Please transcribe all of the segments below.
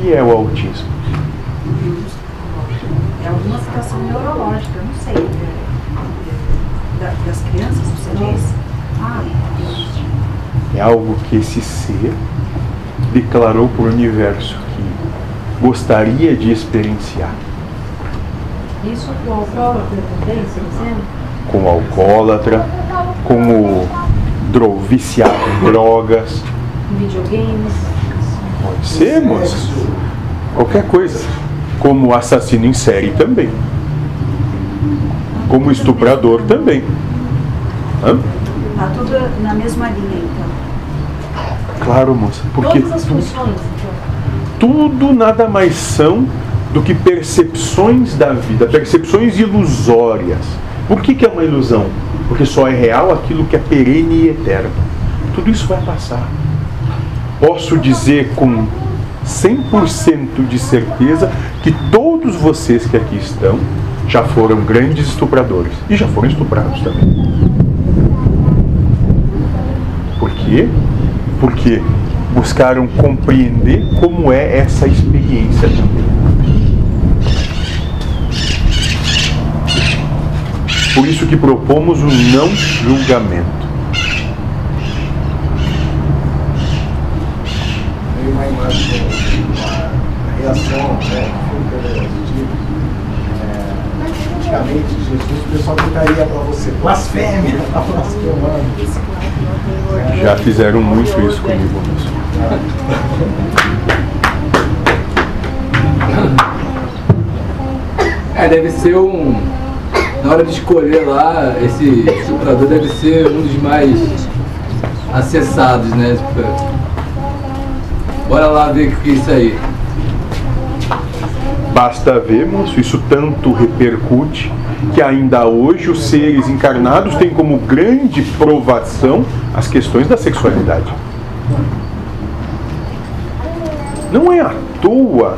que é o autismo? É alguma situação neurológica, eu não sei. é, da- das crianças, você diz? Ah, É algo que esse ser declarou para o universo que gostaria de experienciar. Isso com alcoólatra também, você dizendo? Com o alcoólatra, com o dro viciado em drogas. Videogames. Pode ser, moça. Qualquer coisa. Como assassino em série também. Como estuprador também. Hã? tá tudo na mesma linha, então. Claro, moça. Porque Todas as funções, então. tudo nada mais são do que percepções da vida, percepções ilusórias. Por que, que é uma ilusão? Porque só é real aquilo que é perene e eterno. Tudo isso vai passar. Posso dizer com 100% de certeza que todos vocês que aqui estão já foram grandes estupradores e já foram estuprados também. Por quê? Porque buscaram compreender como é essa experiência também. Por isso que propomos o não julgamento. Veio uma imagem, uma reação, né. É, antigamente, Jesus, o pessoal gritaria para você, blasfêmia, tá blasfemando. Já fizeram muito isso comigo. moço. É, deve ser um. Na hora de escolher lá, esse estuprador deve ser um dos mais acessados, né? Bora lá ver o que é isso aí. Basta ver, moço, isso tanto repercute que ainda hoje os seres encarnados têm como grande provação as questões da sexualidade. Não é à toa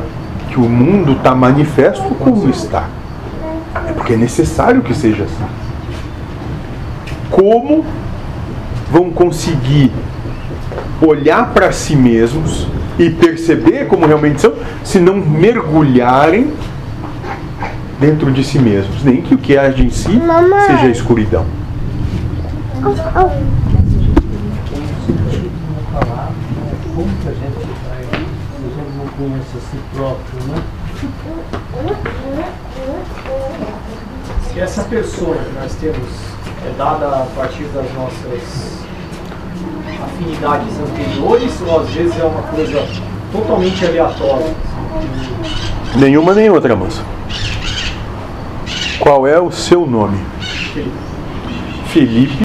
que o mundo está manifesto como está. É porque é necessário que seja assim. Como vão conseguir olhar para si mesmos e perceber como realmente são, se não mergulharem dentro de si mesmos, nem que o que age em si seja a escuridão. falar como que a gente vai, se a gente não conhece a si próprio, né? Se essa pessoa que nós temos é dada a partir das nossas afinidades anteriores, ou às vezes é uma coisa totalmente aleatória. Nenhuma nem outra, moça. Qual é o seu nome? Felipe.